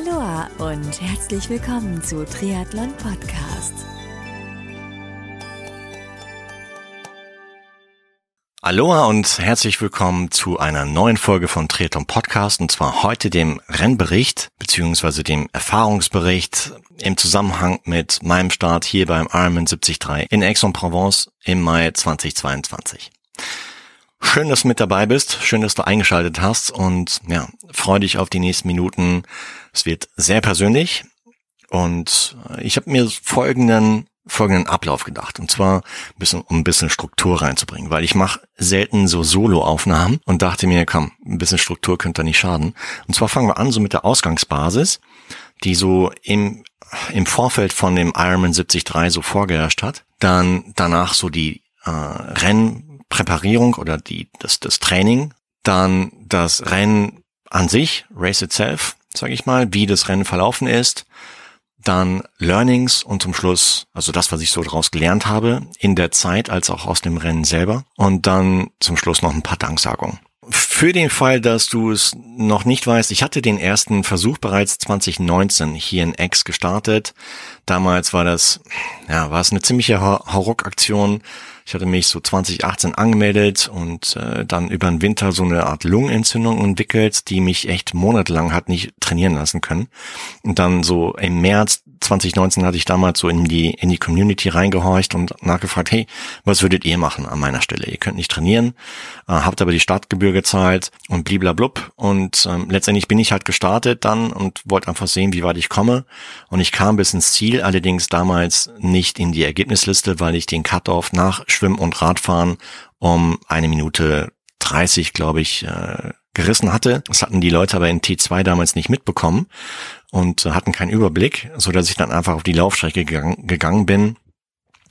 Aloha und herzlich willkommen zu Triathlon Podcast. Aloha und herzlich willkommen zu einer neuen Folge von Triathlon Podcast und zwar heute dem Rennbericht beziehungsweise dem Erfahrungsbericht im Zusammenhang mit meinem Start hier beim Ironman 73 in Aix-en-Provence im Mai 2022. Schön, dass du mit dabei bist. Schön, dass du eingeschaltet hast und ja, freu dich auf die nächsten Minuten. Es wird sehr persönlich und ich habe mir folgenden folgenden Ablauf gedacht und zwar ein bisschen, um ein bisschen Struktur reinzubringen, weil ich mache selten so Solo-Aufnahmen und dachte mir, komm, ein bisschen Struktur könnte da nicht schaden. Und zwar fangen wir an so mit der Ausgangsbasis, die so im im Vorfeld von dem Ironman 73 so vorgeherrscht hat. Dann danach so die äh, Renn Präparierung oder die, das, das Training, dann das Rennen an sich, Race itself, sage ich mal, wie das Rennen verlaufen ist, dann Learnings und zum Schluss, also das, was ich so daraus gelernt habe, in der Zeit als auch aus dem Rennen selber und dann zum Schluss noch ein paar Danksagungen. Für den Fall, dass du es noch nicht weißt, ich hatte den ersten Versuch bereits 2019 hier in X gestartet. Damals war das, ja, war es eine ziemliche Hauruck-Aktion. Ich hatte mich so 2018 angemeldet und äh, dann über den Winter so eine Art Lungenentzündung entwickelt, die mich echt monatelang hat nicht trainieren lassen können. Und dann so im März 2019 hatte ich damals so in die, in die Community reingehorcht und nachgefragt, hey, was würdet ihr machen an meiner Stelle? Ihr könnt nicht trainieren, äh, habt aber die Startgebühr gezahlt und bliblablub. Und ähm, letztendlich bin ich halt gestartet dann und wollte einfach sehen, wie weit ich komme. Und ich kam bis ins Ziel, allerdings damals nicht in die Ergebnisliste, weil ich den Cut-Off nach Schwimmen und Radfahren um eine Minute 30, glaube ich, äh, gerissen hatte. Das hatten die Leute aber in T2 damals nicht mitbekommen und hatten keinen Überblick, so dass ich dann einfach auf die Laufstrecke gegangen, gegangen bin.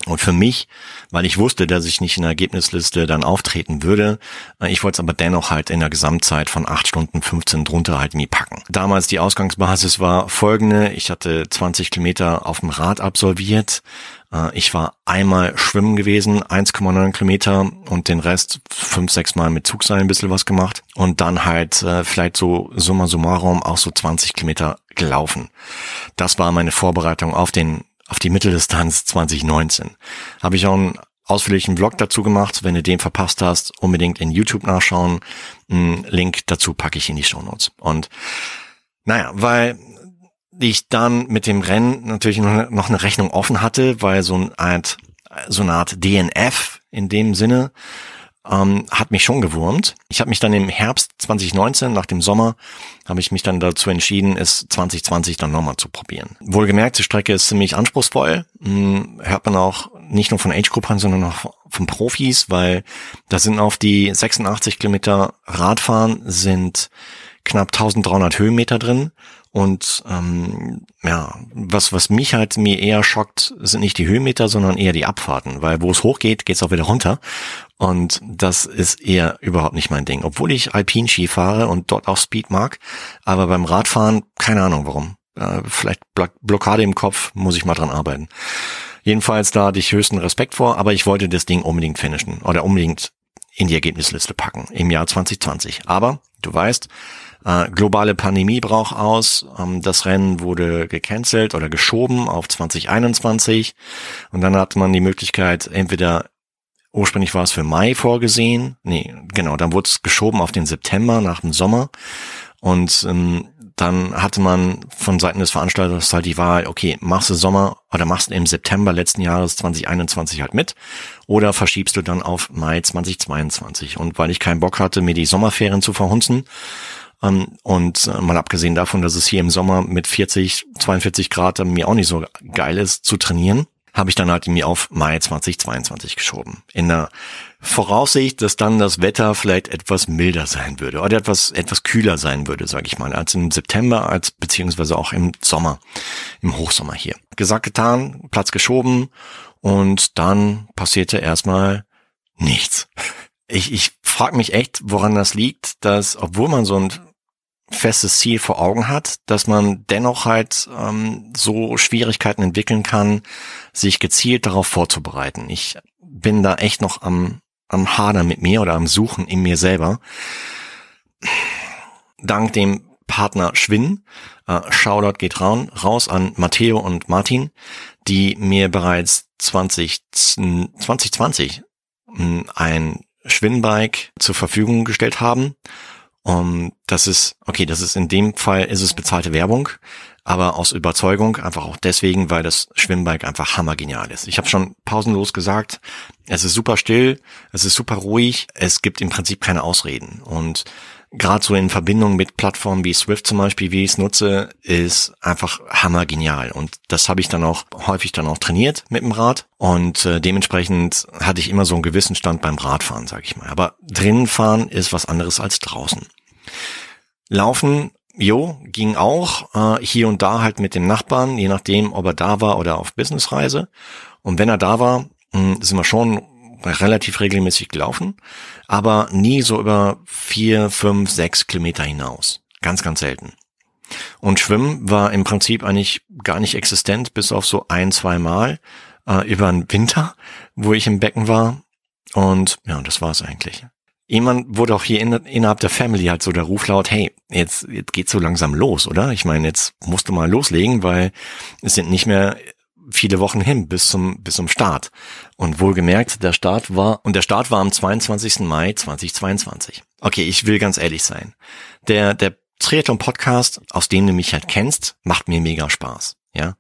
Und für mich, weil ich wusste, dass ich nicht in der Ergebnisliste dann auftreten würde, äh, ich wollte es aber dennoch halt in der Gesamtzeit von 8 Stunden 15 drunter halt nie packen. Damals die Ausgangsbasis war folgende. Ich hatte 20 Kilometer auf dem Rad absolviert, äh, ich war einmal schwimmen gewesen, 1,9 Kilometer und den Rest fünf, sechs Mal mit Zugseil ein bisschen was gemacht und dann halt äh, vielleicht so summa summarum auch so 20 Kilometer gelaufen. Das war meine Vorbereitung auf den auf die Mitteldistanz 2019. Habe ich auch einen ausführlichen Vlog dazu gemacht. Wenn du den verpasst hast, unbedingt in YouTube nachschauen. Einen Link dazu packe ich in die Show Notes. Und naja, weil ich dann mit dem Rennen natürlich noch eine Rechnung offen hatte, weil so eine Art, so eine Art DNF in dem Sinne ähm, hat mich schon gewurmt. Ich habe mich dann im Herbst 2019, nach dem Sommer, habe ich mich dann dazu entschieden, es 2020 dann nochmal zu probieren. Wohlgemerkt, die Strecke ist ziemlich anspruchsvoll. Hm, hört man auch nicht nur von Age Group an, sondern auch von Profis, weil da sind auf die 86 Kilometer Radfahren sind knapp 1300 Höhenmeter drin und ähm, ja, was, was mich halt mir eher schockt, sind nicht die Höhenmeter, sondern eher die Abfahrten, weil wo es hochgeht, geht es auch wieder runter. Und das ist eher überhaupt nicht mein Ding. Obwohl ich Alpin-Ski fahre und dort auch Speed mag, aber beim Radfahren, keine Ahnung warum. Äh, vielleicht Blockade im Kopf, muss ich mal dran arbeiten. Jedenfalls da hatte ich höchsten Respekt vor, aber ich wollte das Ding unbedingt finishen oder unbedingt in die Ergebnisliste packen im Jahr 2020. Aber du weißt, äh, globale Pandemie braucht aus. Ähm, das Rennen wurde gecancelt oder geschoben auf 2021. Und dann hat man die Möglichkeit, entweder ursprünglich war es für Mai vorgesehen. Nee, genau, dann wurde es geschoben auf den September nach dem Sommer. Und ähm, dann hatte man von Seiten des Veranstalters halt die Wahl, okay, machst du Sommer oder machst du im September letzten Jahres 2021 halt mit oder verschiebst du dann auf Mai 2022. Und weil ich keinen Bock hatte, mir die Sommerferien zu verhunzen, und äh, mal abgesehen davon, dass es hier im Sommer mit 40, 42 Grad mir auch nicht so geil ist zu trainieren, habe ich dann halt mir auf Mai 2022 geschoben. In der Voraussicht, dass dann das Wetter vielleicht etwas milder sein würde oder etwas etwas kühler sein würde, sage ich mal, als im September, als beziehungsweise auch im Sommer, im Hochsommer hier. Gesagt, getan, Platz geschoben und dann passierte erstmal nichts. Ich, ich frage mich echt, woran das liegt, dass obwohl man so ein festes Ziel vor Augen hat, dass man dennoch halt ähm, so Schwierigkeiten entwickeln kann, sich gezielt darauf vorzubereiten. Ich bin da echt noch am, am Hader mit mir oder am Suchen in mir selber. Dank dem Partner Schwinn. Äh, Shoutout geht raun, raus an Matteo und Martin, die mir bereits 20, 2020 ein Schwinnbike zur Verfügung gestellt haben. Um, das ist, okay, das ist in dem Fall ist es bezahlte Werbung, aber aus Überzeugung, einfach auch deswegen, weil das Schwimmbike einfach hammergenial ist. Ich habe schon pausenlos gesagt, es ist super still, es ist super ruhig, es gibt im Prinzip keine Ausreden. Und gerade so in Verbindung mit Plattformen wie Swift zum Beispiel, wie ich es nutze, ist einfach hammergenial. Und das habe ich dann auch häufig dann auch trainiert mit dem Rad. Und äh, dementsprechend hatte ich immer so einen gewissen Stand beim Radfahren, sage ich mal. Aber drinnen fahren ist was anderes als draußen. Laufen Jo, ging auch. Äh, hier und da halt mit dem Nachbarn, je nachdem, ob er da war oder auf Businessreise. Und wenn er da war, hm, sind wir schon relativ regelmäßig gelaufen, aber nie so über vier, fünf, sechs Kilometer hinaus. Ganz, ganz selten. Und Schwimmen war im Prinzip eigentlich gar nicht existent, bis auf so ein, zwei Mal äh, über den Winter, wo ich im Becken war. Und ja, das war's eigentlich. Irgendwann wurde auch hier in, innerhalb der Family halt so der Ruf laut, hey, jetzt, jetzt geht's so langsam los, oder? Ich meine, jetzt musst du mal loslegen, weil es sind nicht mehr viele Wochen hin bis zum, bis zum Start. Und wohlgemerkt, der Start war, und der Start war am 22. Mai 2022. Okay, ich will ganz ehrlich sein. Der, der Triathlon Podcast, aus dem du mich halt kennst, macht mir mega Spaß, ja.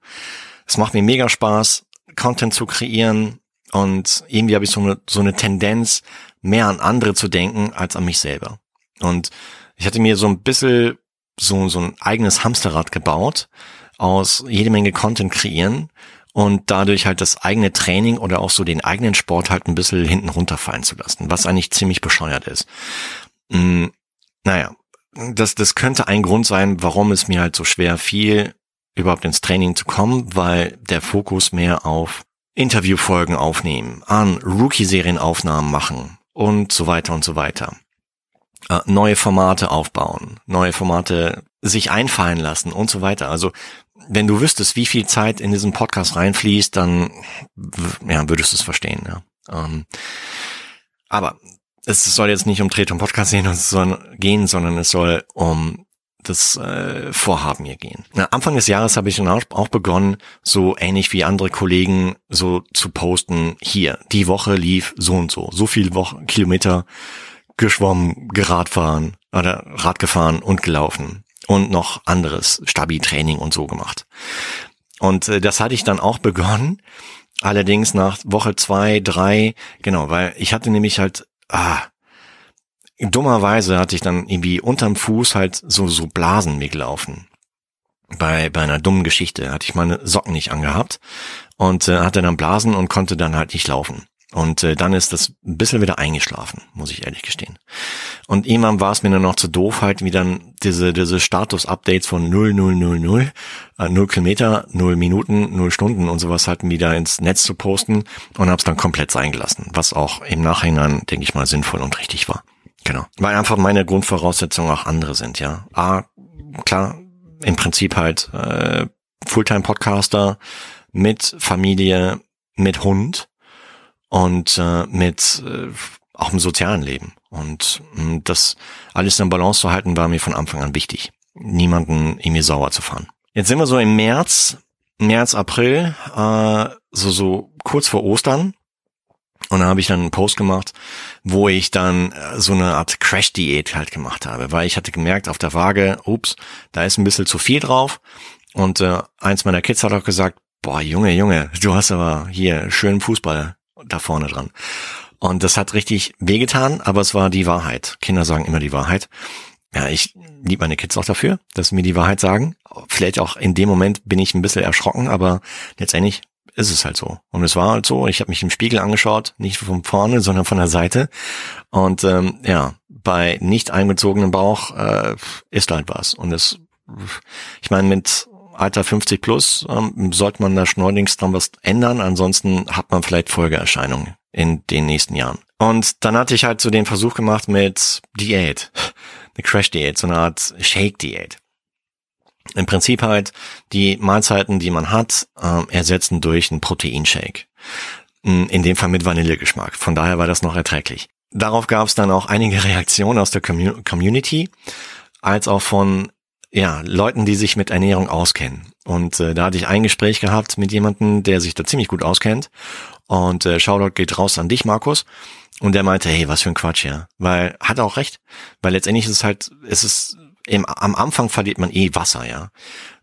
Es macht mir mega Spaß, Content zu kreieren, und irgendwie habe ich so eine, so eine Tendenz, mehr an andere zu denken als an mich selber. Und ich hatte mir so ein bisschen so, so ein eigenes Hamsterrad gebaut, aus jede Menge Content kreieren und dadurch halt das eigene Training oder auch so den eigenen Sport halt ein bisschen hinten runterfallen zu lassen, was eigentlich ziemlich bescheuert ist. Hm, naja, das, das könnte ein Grund sein, warum es mir halt so schwer fiel, überhaupt ins Training zu kommen, weil der Fokus mehr auf Interviewfolgen aufnehmen, an Rookie-Serienaufnahmen machen, und so weiter und so weiter. Äh, neue Formate aufbauen, neue Formate sich einfallen lassen und so weiter. Also wenn du wüsstest, wie viel Zeit in diesen Podcast reinfließt, dann ja, würdest du es verstehen. Ja. Ähm, aber es soll jetzt nicht um Tretung Podcast gehen, sondern es soll um das äh, Vorhaben hier gehen. Na, Anfang des Jahres habe ich dann auch begonnen, so ähnlich wie andere Kollegen so zu posten, hier, die Woche lief so und so, so viel Wochen, Kilometer geschwommen, geradfahren oder Rad gefahren und gelaufen und noch anderes, Stabi-Training und so gemacht. Und äh, das hatte ich dann auch begonnen, allerdings nach Woche zwei, drei, genau, weil ich hatte nämlich halt, ah, dummerweise hatte ich dann irgendwie unterm Fuß halt so, so Blasen mir. Bei, bei einer dummen Geschichte hatte ich meine Socken nicht angehabt und äh, hatte dann Blasen und konnte dann halt nicht laufen. Und äh, dann ist das ein bisschen wieder eingeschlafen, muss ich ehrlich gestehen. Und irgendwann war es mir dann noch zu doof, halt wie dann diese, diese Status-Updates von 0000, äh, 0 Kilometer, 0 Minuten, 0 Stunden und sowas halt wieder ins Netz zu posten und hab's dann komplett sein gelassen, was auch im Nachhinein, denke ich mal, sinnvoll und richtig war. Genau. Weil einfach meine Grundvoraussetzungen auch andere sind, ja. A, klar, im Prinzip halt äh, Fulltime-Podcaster mit Familie, mit Hund und äh, mit äh, auch im sozialen Leben. Und mh, hm, das alles in Balance zu halten, war mir von Anfang an wichtig. Niemanden mir sauer zu fahren. Jetzt sind wir so im März, März, April, äh, so, so kurz vor Ostern. Und da habe ich dann einen Post gemacht, wo ich dann äh, so eine Art Crash-Diät halt gemacht habe, weil ich hatte gemerkt auf der Waage, ups, da ist ein bisschen zu viel drauf. Und äh, eins meiner Kids hat auch gesagt, boah, Junge, Junge, du hast aber hier schönen Fußball da vorne dran. Und das hat richtig wehgetan, aber es war die Wahrheit. Kinder sagen immer die Wahrheit. Ja, ich liebe meine Kids auch dafür, dass sie mir die Wahrheit sagen. Vielleicht auch in dem Moment bin ich ein bisschen erschrocken, aber letztendlich ist es halt so. Und es war halt so, ich habe mich im Spiegel angeschaut, nicht von vorne, sondern von der Seite. Und ähm, ja, bei nicht einbezogenem Bauch äh, ist halt was. Und es, ich meine, mit Alter 50 plus ähm, sollte man da schneunigst dran was ändern, ansonsten hat man vielleicht Folgeerscheinungen in den nächsten Jahren. Und dann hatte ich halt so den Versuch gemacht mit Diät, eine Crash-Diät, so eine Art Shake-Diät im Prinzip halt die Mahlzeiten, die man hat, äh, ersetzen durch einen Proteinshake. In dem Fall mit Vanillegeschmack. Von daher war das noch erträglich. Darauf gab es dann auch einige Reaktionen aus der Community, als auch von ja, Leuten, die sich mit Ernährung auskennen. Und äh, da hatte ich ein Gespräch gehabt mit jemandem, der sich da ziemlich gut auskennt. Und äh, Shoutout geht raus an dich, Markus. Und der meinte, hey, was für ein Quatsch, ja. Weil, hat er auch recht. Weil letztendlich ist es halt, es ist, im, am Anfang verliert man eh Wasser, ja.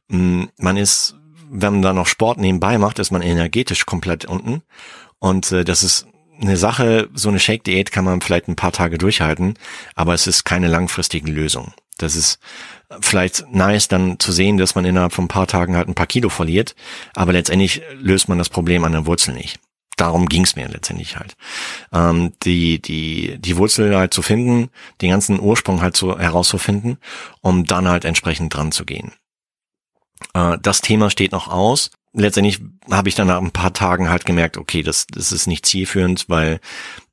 Mm, man ist, wenn man da noch Sport nebenbei macht, ist man energetisch komplett unten. Und äh, das ist eine Sache, so eine Shake-Diät kann man vielleicht ein paar Tage durchhalten, aber es ist keine langfristige Lösung. Das ist vielleicht nice dann zu sehen, dass man innerhalb von ein paar Tagen halt ein paar Kilo verliert, aber letztendlich löst man das Problem an der Wurzel nicht. Darum ging's mir letztendlich halt. Ähm, die, die, die Wurzel halt zu finden, den ganzen Ursprung halt so herauszufinden, um dann halt entsprechend dran zu gehen. Äh, das Thema steht noch aus letztendlich habe ich dann nach ein paar Tagen halt gemerkt, okay, das, das ist nicht zielführend, weil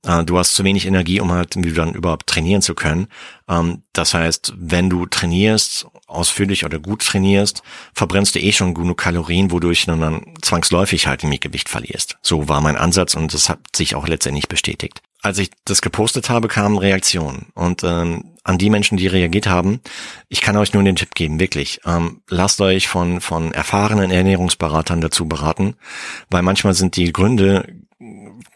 äh, du hast zu wenig Energie, um halt wie dann überhaupt trainieren zu können. Ähm, das heißt, wenn du trainierst, ausführlich oder gut trainierst, verbrennst du eh schon genug Kalorien, wodurch du dann zwangsläufig halt im Gewicht verlierst. So war mein Ansatz und das hat sich auch letztendlich bestätigt als ich das gepostet habe, kamen Reaktionen. Und ähm, an die Menschen, die reagiert haben, ich kann euch nur den Tipp geben, wirklich. Ähm, lasst euch von, von erfahrenen Ernährungsberatern dazu beraten, weil manchmal sind die Gründe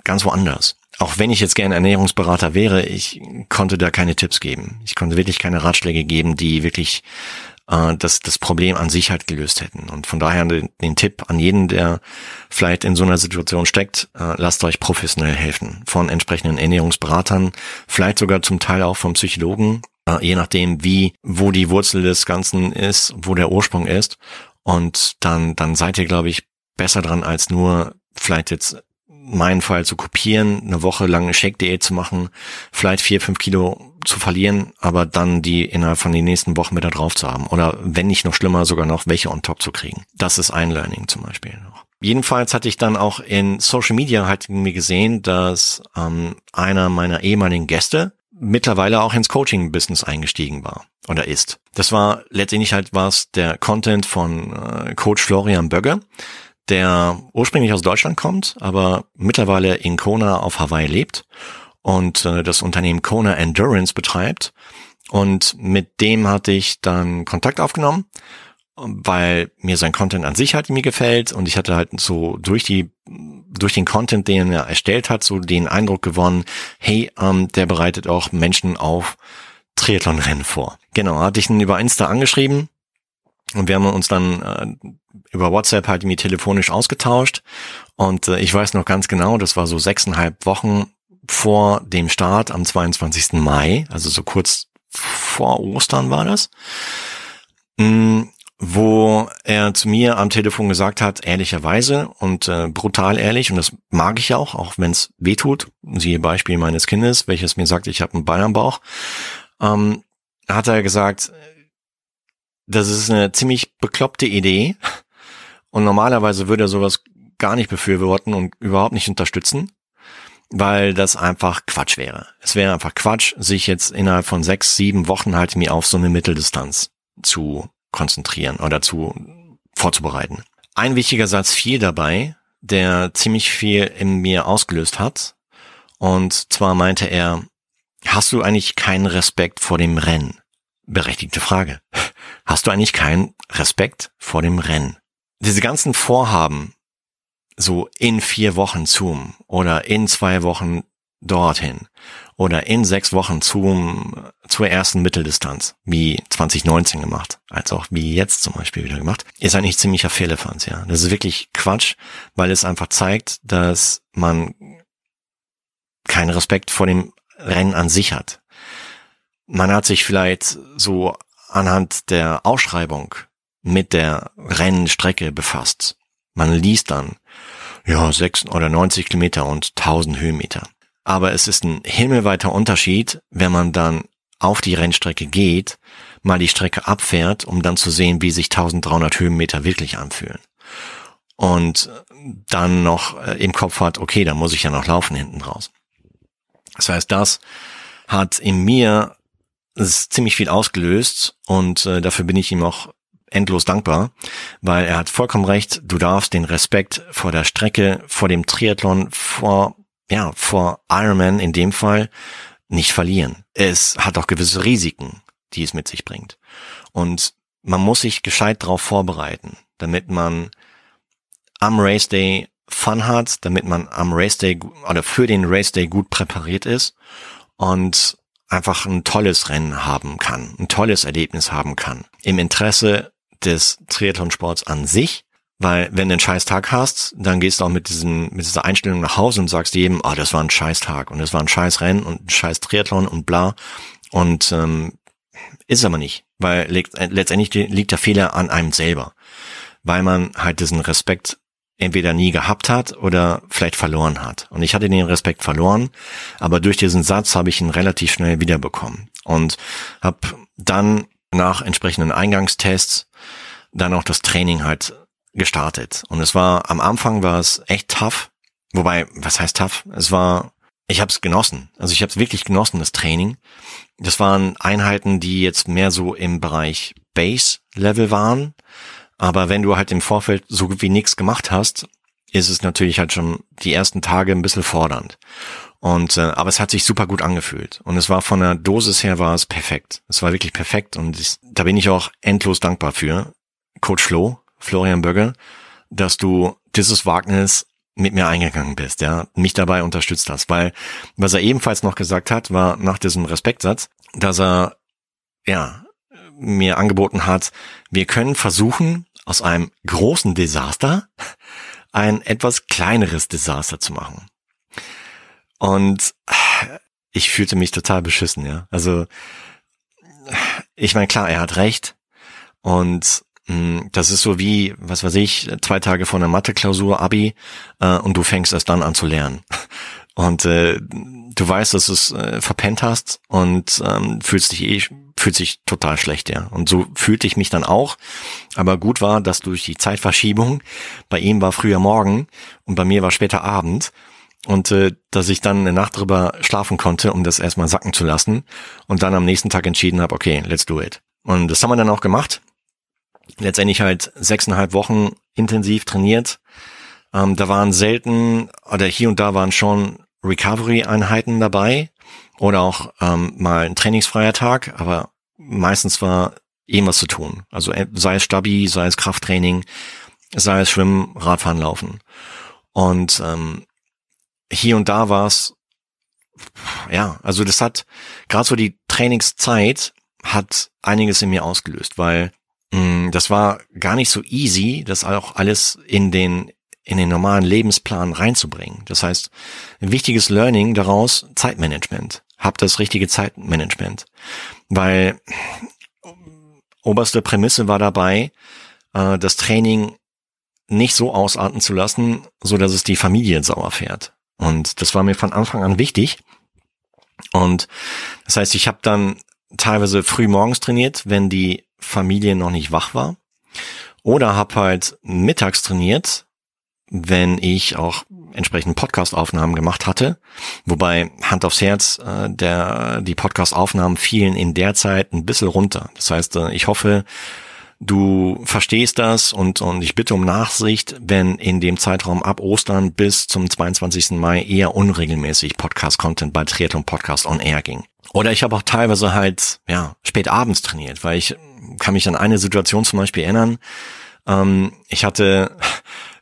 ganz woanders. Auch wenn ich jetzt gerne Ernährungsberater wäre, ich konnte da keine Tipps geben. Ich konnte wirklich keine Ratschläge geben, die wirklich äh, das, das Problem an sich halt gelöst hätten. Und von daher den, den Tipp an jeden, der vielleicht in so einer Situation steckt, äh, lasst euch professionell helfen. Von entsprechenden Ernährungsberatern, vielleicht sogar zum Teil auch vom Psychologen, äh, je nachdem, wie, wo die Wurzel des Ganzen ist, wo der Ursprung ist. Und dann, dann seid ihr, glaube ich, besser dran, als nur vielleicht jetzt meinen Fall zu kopieren, eine Woche lang eine Shake-Diät zu machen, vielleicht vier, fünf Kilo zu verlieren, aber dann die innerhalb von den nächsten Wochen wieder drauf zu haben. Oder wenn nicht noch schlimmer, sogar noch welche on top zu kriegen. Das ist ein Learning zum Beispiel noch. Jedenfalls hatte ich dann auch in Social Media halt mir gesehen, dass ähm, einer meiner ehemaligen Gäste mittlerweile auch ins Coaching-Business eingestiegen war oder ist. Das war letztendlich halt was der Content von äh, Coach Florian Bögge der ursprünglich aus Deutschland kommt, aber mittlerweile in Kona auf Hawaii lebt und äh, das Unternehmen Kona Endurance betreibt. Und mit dem hatte ich dann Kontakt aufgenommen, weil mir sein Content an sich halt mir gefällt und ich hatte halt so durch die durch den Content, den er erstellt hat, so den Eindruck gewonnen, hey, ähm, der bereitet auch Menschen auf Triathlonrennen vor. Genau, hatte ich ihn über Insta angeschrieben und wir haben uns dann äh, über WhatsApp halt irgendwie telefonisch ausgetauscht. Und äh, ich weiß noch ganz genau, das war so sechseinhalb Wochen vor dem Start am 22. Mai, also so kurz vor Ostern war das, mh, mm, wo er zu mir am Telefon gesagt hat, ehrlicherweise und äh, brutal ehrlich, und das mag ich auch, auch wenn es weh tut, siehe Beispiel meines Kindes, welches mir sagt, ich habe einen Ball am Bauch, ähm, hat er gesagt, das ist eine ziemlich bekloppte Idee, und normalerweise würde er sowas gar nicht befürworten und überhaupt nicht unterstützen, weil das einfach Quatsch wäre. Es wäre einfach Quatsch, sich jetzt innerhalb von sechs, sieben Wochen halt mir auf so eine Mitteldistanz zu konzentrieren oder zu vorzubereiten. Ein wichtiger Satz fiel dabei, der ziemlich viel in mir ausgelöst hat. Und zwar meinte er, hast du eigentlich keinen Respekt vor dem Rennen? Berechtigte Frage. Hast du eigentlich keinen Respekt vor dem Rennen? diese ganzen Vorhaben, so in vier Wochen Zoom oder in zwei Wochen dorthin oder in sechs Wochen zum, zur ersten Mitteldistanz, wie 2019 gemacht, als auch wie jetzt zum Beispiel wieder gemacht, ist eigentlich ziemlicher Fehlerfans, ja. Das ist wirklich Quatsch, weil es einfach zeigt, dass man keinen Respekt vor dem Rennen an sich hat. Man hat sich vielleicht so anhand der Ausschreibung mit der Rennstrecke befasst. Man liest dann, ja, sechs oder 90 Kilometer und 1000 Höhenmeter. Aber es ist ein himmelweiter Unterschied, wenn man dann auf die Rennstrecke geht, mal die Strecke abfährt, um dann zu sehen, wie sich 1300 Höhenmeter wirklich anfühlen. Und dann noch äh, im Kopf hat, okay, dann muss ich ja noch laufen hinten raus. Das heißt, das hat in mir ziemlich viel ausgelöst und äh, dafür bin ich ihm auch endlos dankbar, weil er hat vollkommen recht, du darfst den Respekt vor der Strecke, vor dem Triathlon, vor, ja, vor Ironman in dem Fall nicht verlieren. Es hat auch gewisse Risiken, die es mit sich bringt. Und man muss sich gescheit drauf vorbereiten, damit man am Race Day Fun hat, damit man am Race Day oder für den Race Day gut präpariert ist und einfach ein tolles Rennen haben kann, ein tolles Erlebnis haben kann. Im Interesse des Triathlonsports an sich, weil wenn du einen scheiß Tag hast, dann gehst du auch mit diesem, mit dieser Einstellung nach Hause und sagst jedem, ah, oh, das war ein scheiß Tag und das war ein scheiß Rennen und ein scheiß Triathlon und bla. Und ähm, ist aber nicht, weil letztendlich liegt der Fehler an einem selber, weil man halt diesen Respekt entweder nie gehabt hat oder vielleicht verloren hat. Und ich hatte den Respekt verloren, aber durch diesen Satz habe ich ihn relativ schnell wiederbekommen und habe dann nach entsprechenden Eingangstests dann auch das Training halt gestartet. Und es war am Anfang war es echt tough, wobei was heißt tough? Es war ich habe es genossen. Also ich habe es wirklich genossen, das Training. Das waren Einheiten, die jetzt mehr so im Bereich Base-Level waren. Aber wenn du halt im Vorfeld so gut wie nichts gemacht hast, ist es natürlich halt schon die ersten Tage ein bisschen fordernd. Und äh, aber es hat sich super gut angefühlt und es war von der Dosis her war es perfekt. Es war wirklich perfekt und ich, da bin ich auch endlos dankbar für Coach Flo, Florian Bögger, dass du dieses Wagnis mit mir eingegangen bist, ja, mich dabei unterstützt hast, weil was er ebenfalls noch gesagt hat, war nach diesem Respektsatz, dass er ja mir angeboten hat, wir können versuchen, aus einem großen Desaster ein etwas kleineres Desaster zu machen. Und ich fühlte mich total beschissen, ja. Also ich meine, klar, er hat recht. Und hm, das ist so wie, was weiß ich, zwei Tage vor einer Mathe-Klausur, Abi, äh, und du fängst erst dann an zu lernen. Und äh, du weißt, dass du es äh, verpennt hast und ähm, fühlst dich eh, fühlt sich total schlecht, ja. Und so fühlte ich mich dann auch. Aber gut war, dass durch die Zeitverschiebung, bei ihm war früher Morgen und bei mir war später Abend. Und äh, dass ich dann eine Nacht drüber schlafen konnte, um das erstmal sacken zu lassen. Und dann am nächsten Tag entschieden habe, okay, let's do it. Und das haben wir dann auch gemacht letztendlich halt sechseinhalb Wochen intensiv trainiert. Ähm, da waren selten oder hier und da waren schon Recovery-Einheiten dabei oder auch ähm, mal ein trainingsfreier Tag, aber meistens war irgendwas zu tun. Also äh, sei es Stabi, sei es Krafttraining, sei es Schwimmen, Radfahren, Laufen. Und ähm, hier und da war es, ja, also das hat, gerade so die Trainingszeit hat einiges in mir ausgelöst, weil Mm, das war gar nicht so easy, das auch alles in den in den normalen Lebensplan reinzubringen. Das heißt, ein wichtiges Learning daraus Zeitmanagement. Hab das richtige Zeitmanagement, weil oberste Prämisse war dabei, äh, das Training nicht so ausarten zu lassen, so dass es die Familie sauer fährt. Und das war mir von Anfang an wichtig. Und das heißt, ich habe dann teilweise früh morgens trainiert, wenn die Familie noch nicht wach war. Oder habe halt mittags trainiert, wenn ich auch entsprechend Podcast-Aufnahmen gemacht hatte. Wobei Hand aufs Herz, äh, der die Podcast-Aufnahmen fielen in der Zeit ein bisschen runter. Das heißt, äh, ich hoffe, du verstehst das und, und ich bitte um Nachsicht, wenn in dem Zeitraum ab Ostern bis zum 22. Mai eher unregelmäßig Podcast-Content bei Triathlon Podcast on Air ging. Oder ich habe auch teilweise halt, ja, spät abends trainiert, weil ich kann mich an eine Situation zum Beispiel erinnern. Ähm, ich hatte,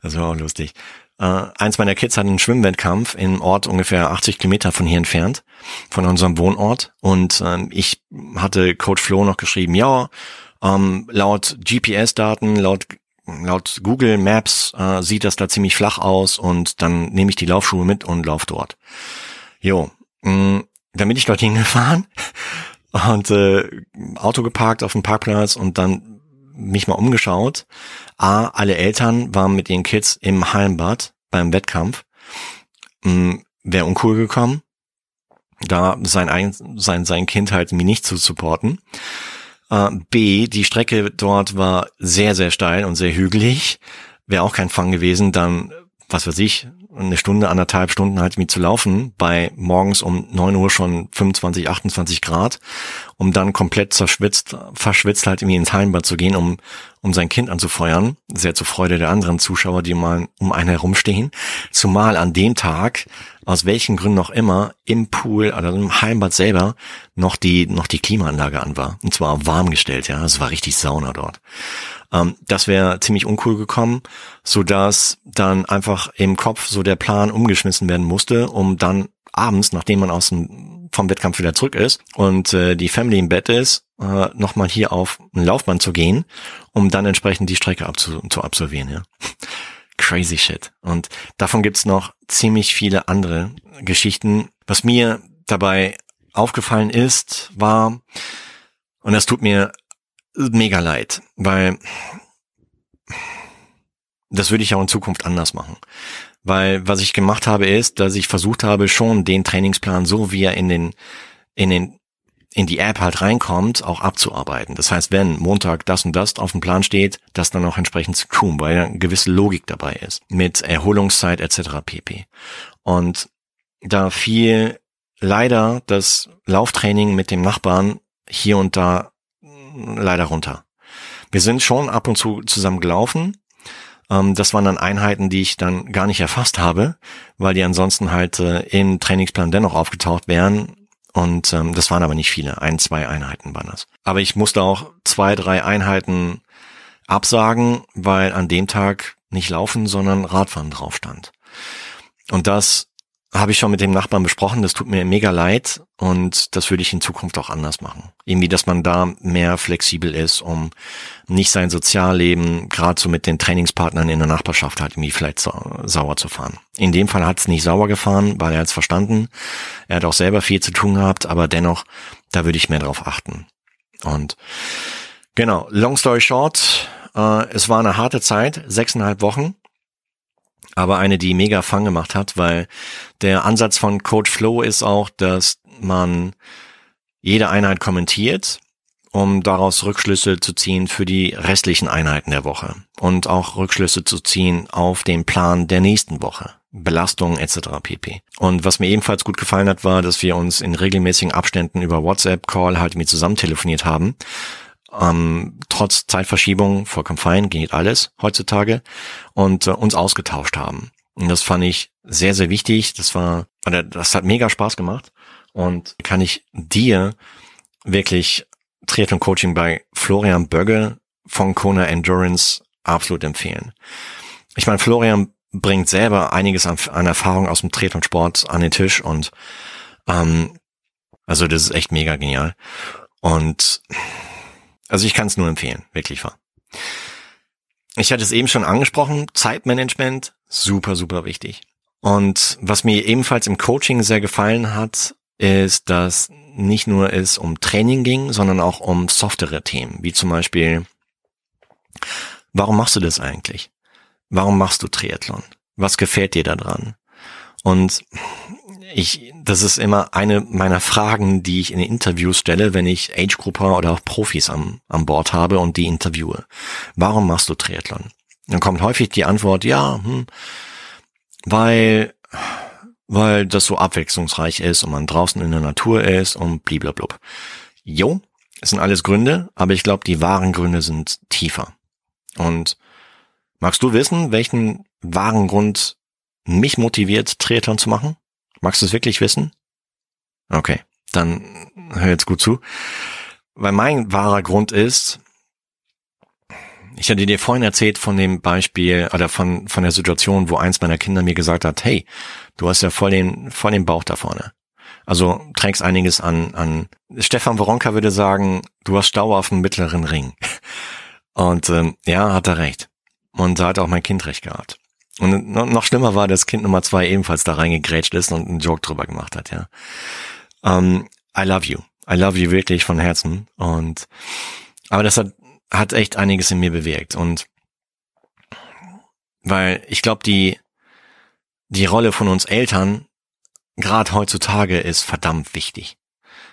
das war auch lustig, äh, eins meiner Kids hatte einen Schwimmwettkampf im Ort ungefähr 80 Kilometer von hier entfernt, von unserem Wohnort. Und ähm, ich hatte Coach Flo noch geschrieben, ja, ähm, laut GPS-Daten, laut laut Google Maps äh, sieht das da ziemlich flach aus und dann nehme ich die Laufschuhe mit und lauf dort. Jo, mh, mm, dann bin ich dort hingefahren und äh, Auto geparkt auf dem Parkplatz und dann mich mal umgeschaut. A, alle Eltern waren mit ihren Kids im Hallenbad beim Wettkampf. Hm, Wäre uncool gekommen, da sein, sein, sein Kind halt mir nicht zu supporten. Äh, B, die Strecke dort war sehr, sehr steil und sehr hügelig. Wäre auch kein Fang gewesen, dann, was weiß ich, eine Stunde, anderthalb Stunden halt mit zu laufen, bei morgens um neun Uhr schon 25, 28 Grad um dann komplett zerschwitzt, verschwitzt halt irgendwie ins Hallenbad zu gehen, um, um sein Kind anzufeuern. Sehr zur Freude der anderen Zuschauer, die mal um einen herumstehen. Zumal an dem Tag, aus welchen Gründen auch immer, im Pool oder im Hallenbad selber noch die, noch die Klimaanlage an war. Und zwar warm gestellt, ja. Es war richtig Sauna dort. Ähm, das wäre ziemlich uncool gekommen, so dass dann einfach im Kopf so der Plan umgeschmissen werden musste, um dann abends, nachdem man aus dem, vom Wettkampf wieder zurück ist und äh, die Family im Bett ist, äh, nochmal hier auf ein Laufband zu gehen, um dann entsprechend die Strecke abzu zu absolvieren. Ja. Crazy shit. Und davon gibt's noch ziemlich viele andere Geschichten. Was mir dabei aufgefallen ist, war, und das tut mir mega leid, weil das würde ich auch in Zukunft anders machen. Weil was ich gemacht habe, ist, dass ich versucht habe, schon den Trainingsplan so wie er in den, in den, in die App halt reinkommt, auch abzuarbeiten. Das heißt, wenn Montag das und das auf dem Plan steht, das dann auch entsprechend zu tun, weil eine gewisse Logik dabei ist. Mit Erholungszeit etc. pp. Und da fiel leider das Lauftraining mit dem Nachbarn hier und da leider runter. Wir sind schon ab und zu zusammen gelaufen, das waren dann Einheiten, die ich dann gar nicht erfasst habe, weil die ansonsten halt äh, im Trainingsplan dennoch aufgetaucht wären. Und ähm, das waren aber nicht viele. Ein, zwei Einheiten waren das. Aber ich musste auch zwei, drei Einheiten absagen, weil an dem Tag nicht Laufen, sondern Radfahren drauf stand. Und das habe ich schon mit dem Nachbarn besprochen, das tut mir mega leid und das würde ich in Zukunft auch anders machen. Irgendwie, dass man da mehr flexibel ist, um nicht sein Sozialleben, gerade so mit den Trainingspartnern in der Nachbarschaft halt irgendwie vielleicht sau sauer zu fahren. In dem Fall hat es nicht sauer gefahren, weil er hat es verstanden. Er hat auch selber viel zu tun gehabt, aber dennoch, da würde ich mehr drauf achten. Und genau, long story short, äh, es war eine harte Zeit, sechseinhalb Wochen aber eine, die mega Fang gemacht hat, weil der Ansatz von Coach Flow ist auch, dass man jede Einheit kommentiert, um daraus Rückschlüsse zu ziehen für die restlichen Einheiten der Woche und auch Rückschlüsse zu ziehen auf den Plan der nächsten Woche. Belastungen etc. pp. Und was mir ebenfalls gut gefallen hat, war, dass wir uns in regelmäßigen Abständen über WhatsApp-Call halt mit zusammen telefoniert haben ähm, trotz Zeitverschiebung vollkommen fein, geht alles heutzutage und äh, uns ausgetauscht haben. Und das fand ich sehr, sehr wichtig. Das war, oder das hat mega Spaß gemacht und kann ich dir wirklich Triathlon Coaching bei Florian Bögge von Kona Endurance absolut empfehlen. Ich meine, Florian bringt selber einiges an, an Erfahrung aus dem Triathlon Sport an den Tisch und ähm, also das ist echt mega genial. Und also ich kann es nur empfehlen, wirklich wahr. Ich hatte es eben schon angesprochen, Zeitmanagement, super, super wichtig. Und was mir ebenfalls im Coaching sehr gefallen hat, ist, dass nicht nur es um Training ging, sondern auch um softere Themen, wie zum Beispiel, warum machst du das eigentlich? Warum machst du Triathlon? Was gefällt dir daran? Und ich, das ist immer eine meiner Fragen, die ich in Interviews stelle, wenn ich Age-Grupper oder auch Profis am, am Bord habe und die interviewe. Warum machst du Triathlon? Dann kommt häufig die Antwort, ja, hm, weil, weil das so abwechslungsreich ist und man draußen in der Natur ist und bliblablub. Jo, es sind alles Gründe, aber ich glaube, die wahren Gründe sind tiefer. Und magst du wissen, welchen wahren Grund mich motiviert, Triathlon zu machen? Magst du es wirklich wissen? Okay, dann hör jetzt gut zu. Weil mein wahrer Grund ist, ich hatte dir vorhin erzählt von dem Beispiel oder von, von der Situation, wo eins meiner Kinder mir gesagt hat, hey, du hast ja voll den, voll den Bauch da vorne. Also trägst einiges an, an, Stefan Woronka würde sagen, du hast Stau auf dem mittleren Ring. Und ähm, ja, hat er recht. Und da hat auch mein Kind recht gehabt. Und noch schlimmer war, dass Kind Nummer zwei ebenfalls da reingegrätscht ist und einen Joke drüber gemacht hat, ja. Um, ähm, I love you. I love you wirklich von Herzen. Und aber das hat, hat echt einiges in mir bewirkt. Und weil ich glaube, die, die Rolle von uns Eltern, gerade heutzutage, ist verdammt wichtig.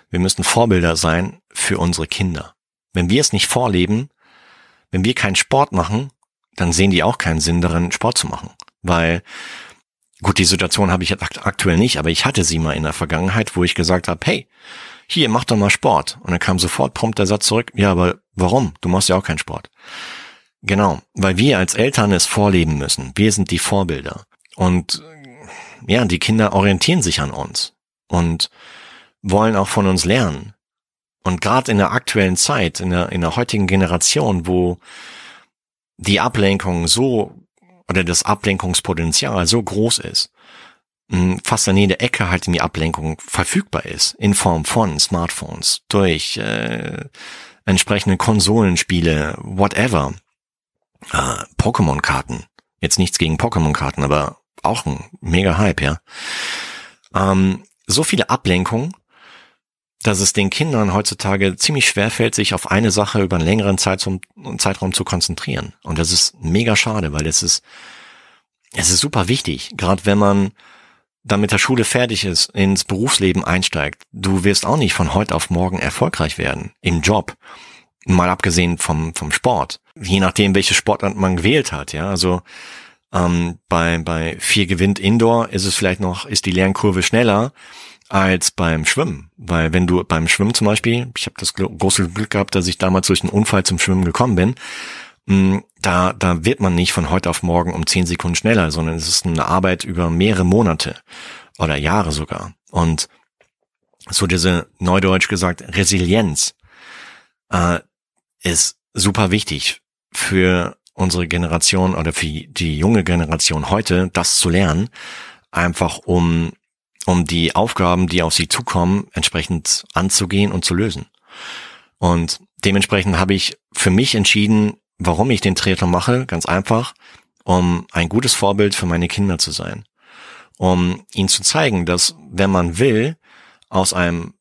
Wir müssen Vorbilder sein für unsere Kinder. Wenn wir es nicht vorleben, wenn wir keinen Sport machen, dann sehen die auch keinen Sinn darin, Sport zu machen. Weil, gut, die Situation habe ich aktuell nicht, aber ich hatte sie mal in der Vergangenheit, wo ich gesagt habe, hey, hier, mach doch mal Sport. Und dann kam sofort prompt der Satz zurück, ja, aber warum? Du machst ja auch keinen Sport. Genau, weil wir als Eltern es vorleben müssen. Wir sind die Vorbilder. Und ja, die Kinder orientieren sich an uns und wollen auch von uns lernen. Und gerade in der aktuellen Zeit, in der, in der heutigen Generation, wo die Ablenkung so oder das Ablenkungspotenzial so groß ist, fast an jeder Ecke halt die Ablenkung verfügbar ist, in Form von Smartphones, durch äh, entsprechende Konsolenspiele, whatever, äh, Pokémon-Karten. Jetzt nichts gegen Pokémon-Karten, aber auch ein mega Hype, ja. Ähm, so viele Ablenkungen, dass es den Kindern heutzutage ziemlich schwer fällt, sich auf eine Sache über einen längeren Zeitraum, Zeitraum zu konzentrieren. Und das ist mega schade, weil es ist, es ist super wichtig, gerade wenn man dann mit der Schule fertig ist, ins Berufsleben einsteigt. Du wirst auch nicht von heute auf morgen erfolgreich werden im Job. Mal abgesehen vom, vom Sport. Je nachdem, welche Sportart man gewählt hat, ja. Also ähm, bei, bei vier gewinnt Indoor ist es vielleicht noch, ist die Lernkurve schneller als beim Schwimmen. Weil wenn du beim Schwimmen zum Beispiel, ich habe das große Glück gehabt, dass ich damals durch einen Unfall zum Schwimmen gekommen bin, mm, da, da wird man nicht von heute auf morgen um zehn Sekunden schneller, sondern es ist eine Arbeit über mehrere Monate oder Jahre sogar. Und so diese neudeutsch gesagt Resilienz äh, ist super wichtig für unsere Generation oder für die junge Generation heute, das zu lernen, einfach um, um die Aufgaben, die auf sie zukommen, entsprechend anzugehen und zu lösen. Und dementsprechend habe ich für mich entschieden, warum ich den Triathlon mache, ganz einfach, um ein gutes Vorbild für meine Kinder zu sein. Um ihnen zu zeigen, dass wenn man will, aus einem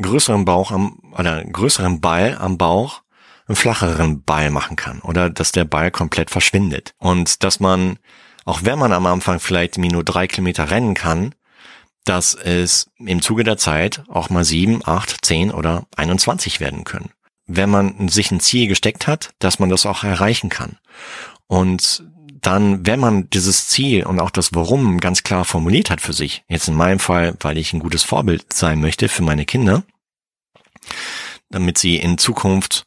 größeren Bauch am, oder größeren Ball am Bauch einen flacheren Ball machen kann oder dass der Ball komplett verschwindet. Und dass man, auch wenn man am Anfang vielleicht nur drei Kilometer rennen kann, dass es im Zuge der Zeit auch mal sieben, acht, zehn oder 21 werden können. Wenn man sich ein Ziel gesteckt hat, dass man das auch erreichen kann. Und dann, wenn man dieses Ziel und auch das Warum ganz klar formuliert hat für sich, jetzt in meinem Fall, weil ich ein gutes Vorbild sein möchte für meine Kinder, damit sie in Zukunft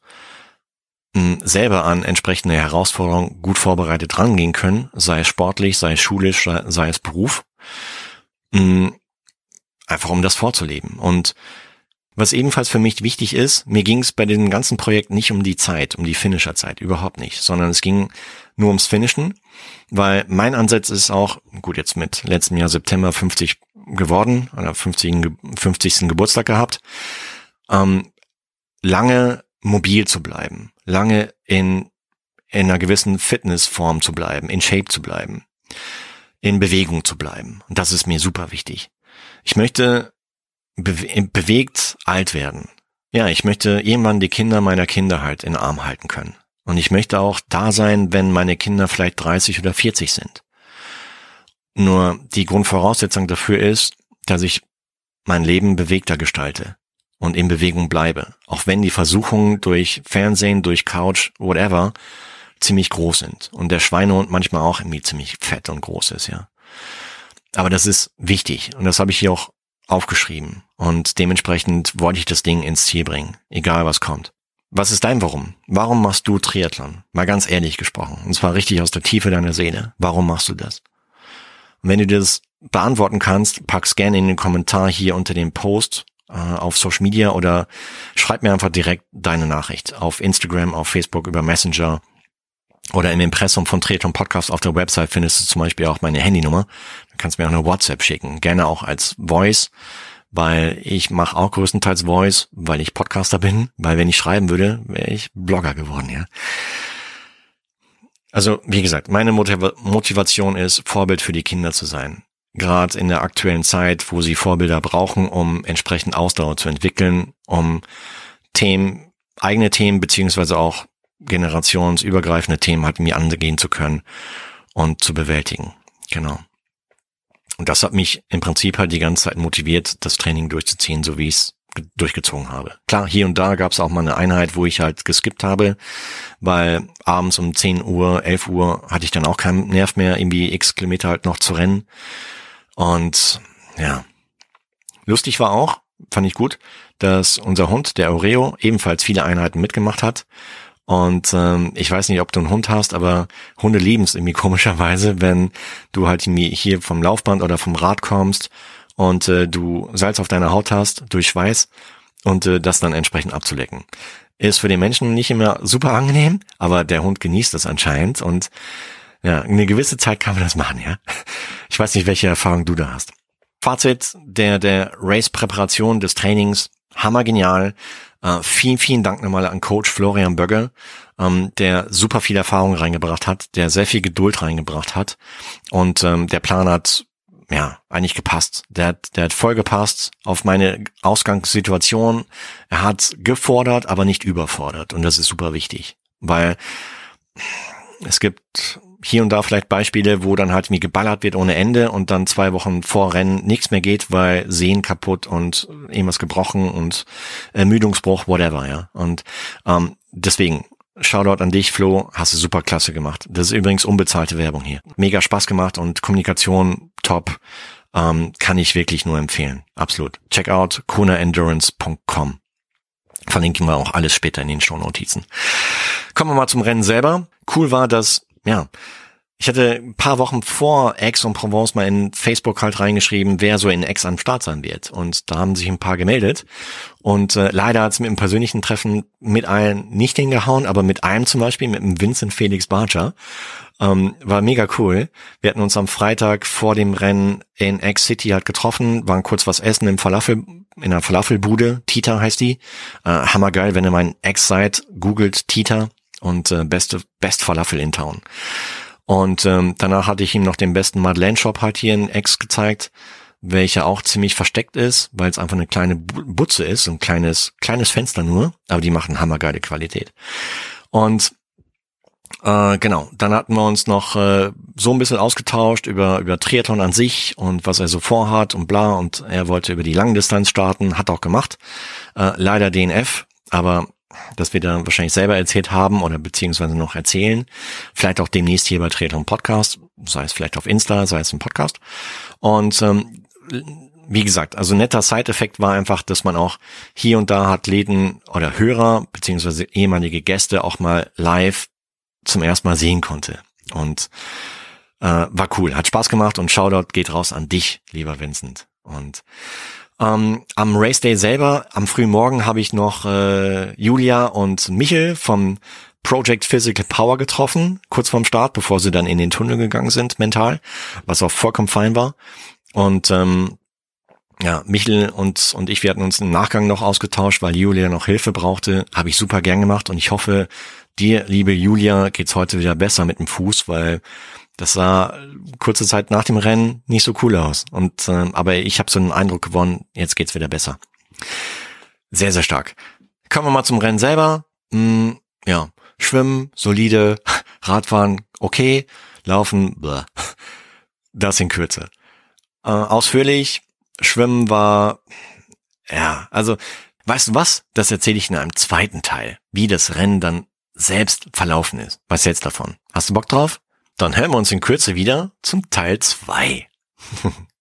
selber an entsprechende Herausforderungen gut vorbereitet rangehen können, sei es sportlich, sei es schulisch, sei es Beruf, einfach um das vorzuleben. Und was ebenfalls für mich wichtig ist, mir ging es bei dem ganzen Projekt nicht um die Zeit, um die Finisher-Zeit, überhaupt nicht, sondern es ging nur ums Finishen, weil mein Ansatz ist auch, gut, jetzt mit letztem Jahr September 50 geworden oder 50. 50. Geburtstag gehabt, ähm, lange mobil zu bleiben, lange in, in einer gewissen Fitnessform zu bleiben, in Shape zu bleiben, in Bewegung zu bleiben. Und das ist mir super wichtig. Ich möchte bewe bewegt alt werden. Ja, ich möchte irgendwann die Kinder meiner Kinder halt in den Arm halten können. Und ich möchte auch da sein, wenn meine Kinder vielleicht 30 oder 40 sind. Nur die Grundvoraussetzung dafür ist, dass ich mein Leben bewegter gestalte und in Bewegung bleibe. Auch wenn die Versuchungen durch Fernsehen, durch Couch, whatever, ziemlich groß sind. Und der Schweinehund manchmal auch irgendwie ziemlich fett und groß ist, ja. Aber das ist wichtig. Und das habe ich hier auch aufgeschrieben. Und dementsprechend wollte ich das Ding ins Ziel bringen. Egal was kommt. Was ist dein Warum? Warum machst du Triathlon? Mal ganz ehrlich gesprochen. Und zwar richtig aus der Tiefe deiner Seele. Warum machst du das? Und wenn du das beantworten kannst, pack's gerne in den Kommentar hier unter dem Post äh, auf Social Media oder schreib mir einfach direkt deine Nachricht auf Instagram, auf Facebook, über Messenger oder im Impressum von Treton Podcast auf der Website findest du zum Beispiel auch meine Handynummer. Kannst mir auch eine WhatsApp schicken, gerne auch als Voice, weil ich mache auch größtenteils Voice, weil ich Podcaster bin, weil wenn ich schreiben würde, wäre ich Blogger geworden, ja. Also, wie gesagt, meine Motivation ist, Vorbild für die Kinder zu sein gerade in der aktuellen Zeit, wo sie Vorbilder brauchen, um entsprechend Ausdauer zu entwickeln, um Themen, eigene Themen beziehungsweise auch generationsübergreifende Themen halt mir angehen zu können und zu bewältigen. Genau. Und das hat mich im Prinzip halt die ganze Zeit motiviert, das Training durchzuziehen, so wie ich es durchgezogen habe. Klar, hier und da gab es auch mal eine Einheit, wo ich halt geskippt habe, weil abends um 10 Uhr, 11 Uhr hatte ich dann auch keinen Nerv mehr, irgendwie x Kilometer halt noch zu rennen. Und ja, lustig war auch, fand ich gut, dass unser Hund, der Oreo, ebenfalls viele Einheiten mitgemacht hat. Und ähm, ich weiß nicht, ob du einen Hund hast, aber Hunde lieben es irgendwie komischerweise, wenn du halt hier vom Laufband oder vom Rad kommst und äh, du Salz auf deiner Haut hast durch Schweiß und äh, das dann entsprechend abzulecken. Ist für den Menschen nicht immer super angenehm, aber der Hund genießt das anscheinend und ja, eine gewisse Zeit kann man das machen, ja. Ich weiß nicht, welche Erfahrung du da hast. Fazit der, der Race-Präparation des Trainings, hammergenial. Äh, vielen, vielen Dank nochmal an Coach Florian Bögge, ähm, der super viel Erfahrung reingebracht hat, der sehr viel Geduld reingebracht hat und ähm, der Plan hat ja, eigentlich gepasst. Der hat, der hat voll gepasst auf meine Ausgangssituation. Er hat gefordert, aber nicht überfordert. Und das ist super wichtig, weil es gibt hier und da vielleicht Beispiele, wo dann halt mir geballert wird ohne Ende und dann zwei Wochen vor Rennen nichts mehr geht, weil Sehen kaputt und irgendwas gebrochen und Ermüdungsbruch, whatever, ja. Und ähm, deswegen Shoutout an dich, Flo. Hast du super klasse gemacht. Das ist übrigens unbezahlte Werbung hier. Mega Spaß gemacht und Kommunikation top. Ähm, kann ich wirklich nur empfehlen. Absolut. Check out konaendurance.com. Verlinken wir auch alles später in den Shownotizen. Kommen wir mal zum Rennen selber. Cool war, dass, ja, ich hatte ein paar Wochen vor Aix und Provence mal in Facebook halt reingeschrieben, wer so in Aix am Start sein wird. Und da haben sich ein paar gemeldet. Und äh, leider hat es mit dem persönlichen Treffen mit allen nicht hingehauen, aber mit einem zum Beispiel, mit dem Vincent Felix Barger, ähm, war mega cool. Wir hatten uns am Freitag vor dem Rennen in Aix City halt getroffen, waren kurz was essen im Falafel, in einer Falafelbude. Tita heißt die. Äh, hammergeil, wenn ihr in Aix seid, googelt Tita und äh, beste, best Falafel in Town. Und ähm, danach hatte ich ihm noch den besten Madeleine-Shop halt hier in X gezeigt, welcher auch ziemlich versteckt ist, weil es einfach eine kleine Butze ist, ein kleines, kleines Fenster nur, aber die machen hammergeile Qualität. Und äh, genau, dann hatten wir uns noch äh, so ein bisschen ausgetauscht über, über Triathlon an sich und was er so vorhat und bla. Und er wollte über die Langdistanz starten, hat auch gemacht. Äh, leider DNF, aber das wir dann wahrscheinlich selber erzählt haben oder beziehungsweise noch erzählen. Vielleicht auch demnächst hier bei Treton Podcast, sei es vielleicht auf Insta, sei es im Podcast. Und ähm, wie gesagt, also netter Side-Effekt war einfach, dass man auch hier und da Athleten oder Hörer beziehungsweise ehemalige Gäste auch mal live zum ersten Mal sehen konnte. Und äh, war cool, hat Spaß gemacht und Shoutout geht raus an dich, lieber Vincent. Und ähm, am Race Day selber, am frühen Morgen, habe ich noch äh, Julia und Michel vom Project Physical Power getroffen, kurz vorm Start, bevor sie dann in den Tunnel gegangen sind, mental, was auch vollkommen fein war. Und ähm, ja, Michel und, und ich, wir hatten uns im Nachgang noch ausgetauscht, weil Julia noch Hilfe brauchte. Habe ich super gern gemacht und ich hoffe, dir, liebe Julia, geht's heute wieder besser mit dem Fuß, weil das sah kurze Zeit nach dem Rennen nicht so cool aus. Und äh, aber ich habe so einen Eindruck gewonnen, jetzt geht's wieder besser. Sehr, sehr stark. Kommen wir mal zum Rennen selber. Hm, ja, Schwimmen, solide, Radfahren, okay, Laufen, blah. das in Kürze. Äh, ausführlich, Schwimmen war, ja, also, weißt du was? Das erzähle ich in einem zweiten Teil, wie das Rennen dann selbst verlaufen ist. Was jetzt davon? Hast du Bock drauf? Dann hören wir uns in Kürze wieder zum Teil zwei.